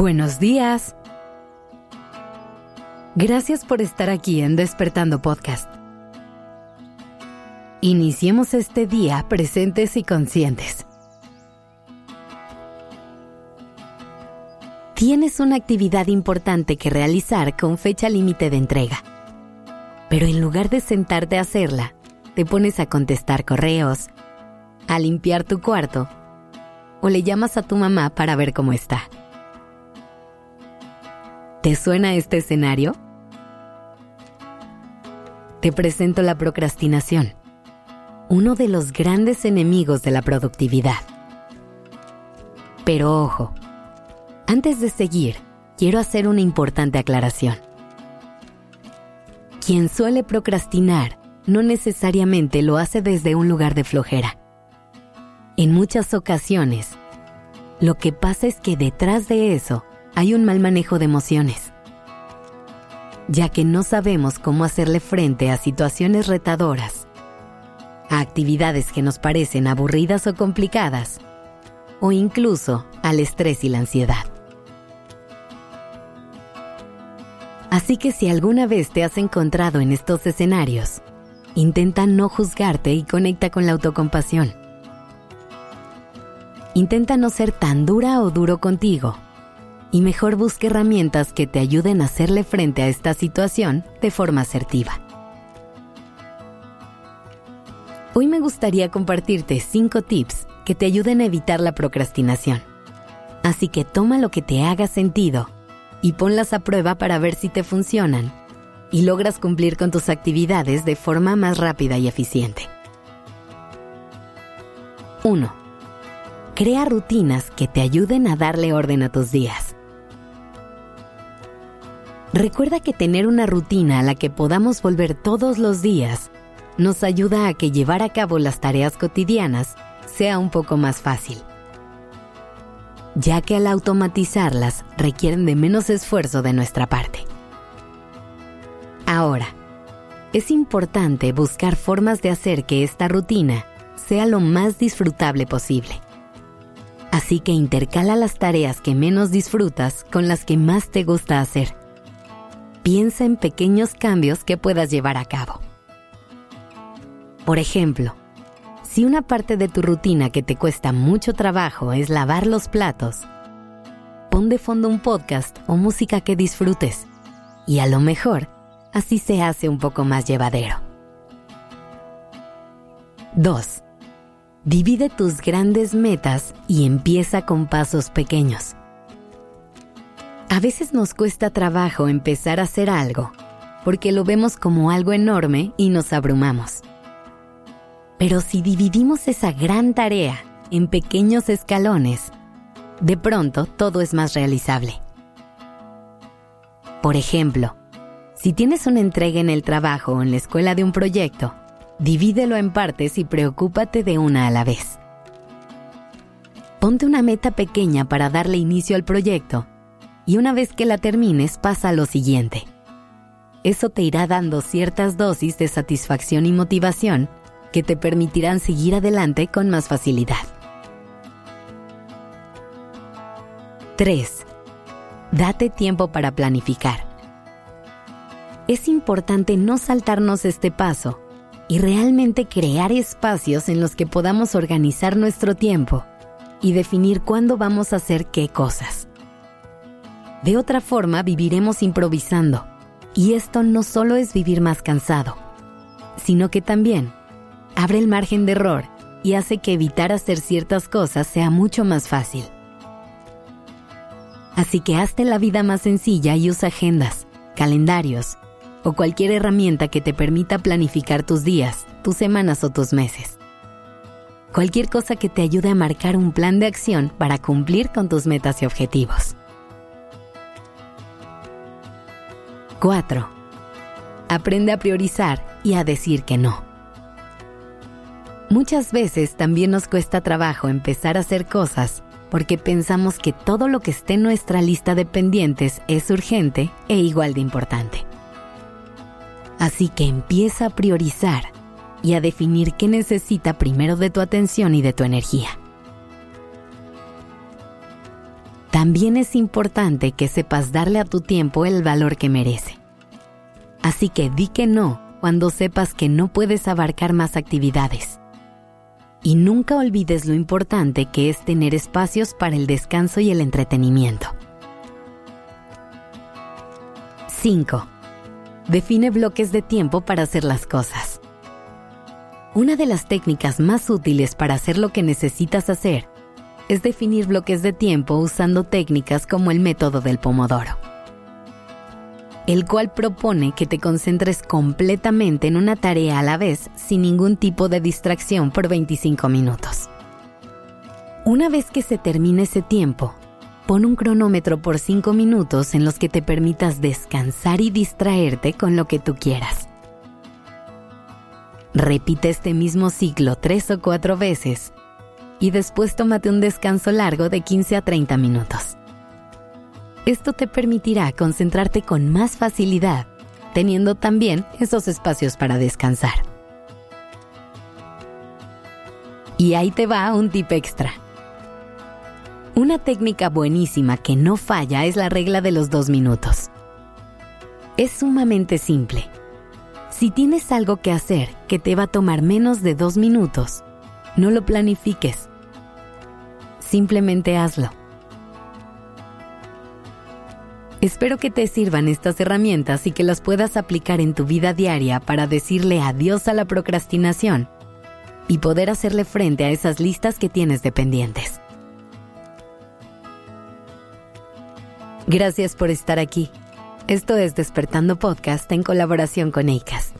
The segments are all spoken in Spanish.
Buenos días. Gracias por estar aquí en Despertando Podcast. Iniciemos este día presentes y conscientes. Tienes una actividad importante que realizar con fecha límite de entrega. Pero en lugar de sentarte a hacerla, te pones a contestar correos, a limpiar tu cuarto o le llamas a tu mamá para ver cómo está. ¿Te suena este escenario? Te presento la procrastinación, uno de los grandes enemigos de la productividad. Pero ojo, antes de seguir, quiero hacer una importante aclaración. Quien suele procrastinar no necesariamente lo hace desde un lugar de flojera. En muchas ocasiones, lo que pasa es que detrás de eso hay un mal manejo de emociones, ya que no sabemos cómo hacerle frente a situaciones retadoras, a actividades que nos parecen aburridas o complicadas, o incluso al estrés y la ansiedad. Así que si alguna vez te has encontrado en estos escenarios, intenta no juzgarte y conecta con la autocompasión. Intenta no ser tan dura o duro contigo y mejor busque herramientas que te ayuden a hacerle frente a esta situación de forma asertiva. Hoy me gustaría compartirte 5 tips que te ayuden a evitar la procrastinación. Así que toma lo que te haga sentido y ponlas a prueba para ver si te funcionan y logras cumplir con tus actividades de forma más rápida y eficiente. 1. Crea rutinas que te ayuden a darle orden a tus días. Recuerda que tener una rutina a la que podamos volver todos los días nos ayuda a que llevar a cabo las tareas cotidianas sea un poco más fácil, ya que al automatizarlas requieren de menos esfuerzo de nuestra parte. Ahora, es importante buscar formas de hacer que esta rutina sea lo más disfrutable posible. Así que intercala las tareas que menos disfrutas con las que más te gusta hacer piensa en pequeños cambios que puedas llevar a cabo. Por ejemplo, si una parte de tu rutina que te cuesta mucho trabajo es lavar los platos, pon de fondo un podcast o música que disfrutes y a lo mejor así se hace un poco más llevadero. 2. Divide tus grandes metas y empieza con pasos pequeños. A veces nos cuesta trabajo empezar a hacer algo, porque lo vemos como algo enorme y nos abrumamos. Pero si dividimos esa gran tarea en pequeños escalones, de pronto todo es más realizable. Por ejemplo, si tienes una entrega en el trabajo o en la escuela de un proyecto, divídelo en partes y preocúpate de una a la vez. Ponte una meta pequeña para darle inicio al proyecto y una vez que la termines pasa a lo siguiente. Eso te irá dando ciertas dosis de satisfacción y motivación que te permitirán seguir adelante con más facilidad. 3. Date tiempo para planificar. Es importante no saltarnos este paso y realmente crear espacios en los que podamos organizar nuestro tiempo y definir cuándo vamos a hacer qué cosas. De otra forma, viviremos improvisando. Y esto no solo es vivir más cansado, sino que también abre el margen de error y hace que evitar hacer ciertas cosas sea mucho más fácil. Así que hazte la vida más sencilla y usa agendas, calendarios o cualquier herramienta que te permita planificar tus días, tus semanas o tus meses. Cualquier cosa que te ayude a marcar un plan de acción para cumplir con tus metas y objetivos. 4. Aprende a priorizar y a decir que no. Muchas veces también nos cuesta trabajo empezar a hacer cosas porque pensamos que todo lo que esté en nuestra lista de pendientes es urgente e igual de importante. Así que empieza a priorizar y a definir qué necesita primero de tu atención y de tu energía. También es importante que sepas darle a tu tiempo el valor que merece. Así que di que no cuando sepas que no puedes abarcar más actividades. Y nunca olvides lo importante que es tener espacios para el descanso y el entretenimiento. 5. Define bloques de tiempo para hacer las cosas. Una de las técnicas más útiles para hacer lo que necesitas hacer es definir bloques de tiempo usando técnicas como el método del pomodoro el cual propone que te concentres completamente en una tarea a la vez sin ningún tipo de distracción por 25 minutos. Una vez que se termine ese tiempo, pon un cronómetro por 5 minutos en los que te permitas descansar y distraerte con lo que tú quieras. Repite este mismo ciclo tres o cuatro veces y después tómate un descanso largo de 15 a 30 minutos. Esto te permitirá concentrarte con más facilidad, teniendo también esos espacios para descansar. Y ahí te va un tip extra. Una técnica buenísima que no falla es la regla de los dos minutos. Es sumamente simple. Si tienes algo que hacer que te va a tomar menos de dos minutos, no lo planifiques. Simplemente hazlo. Espero que te sirvan estas herramientas y que las puedas aplicar en tu vida diaria para decirle adiós a la procrastinación y poder hacerle frente a esas listas que tienes de pendientes. Gracias por estar aquí. Esto es Despertando Podcast en colaboración con ACAST.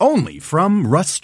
only from Rust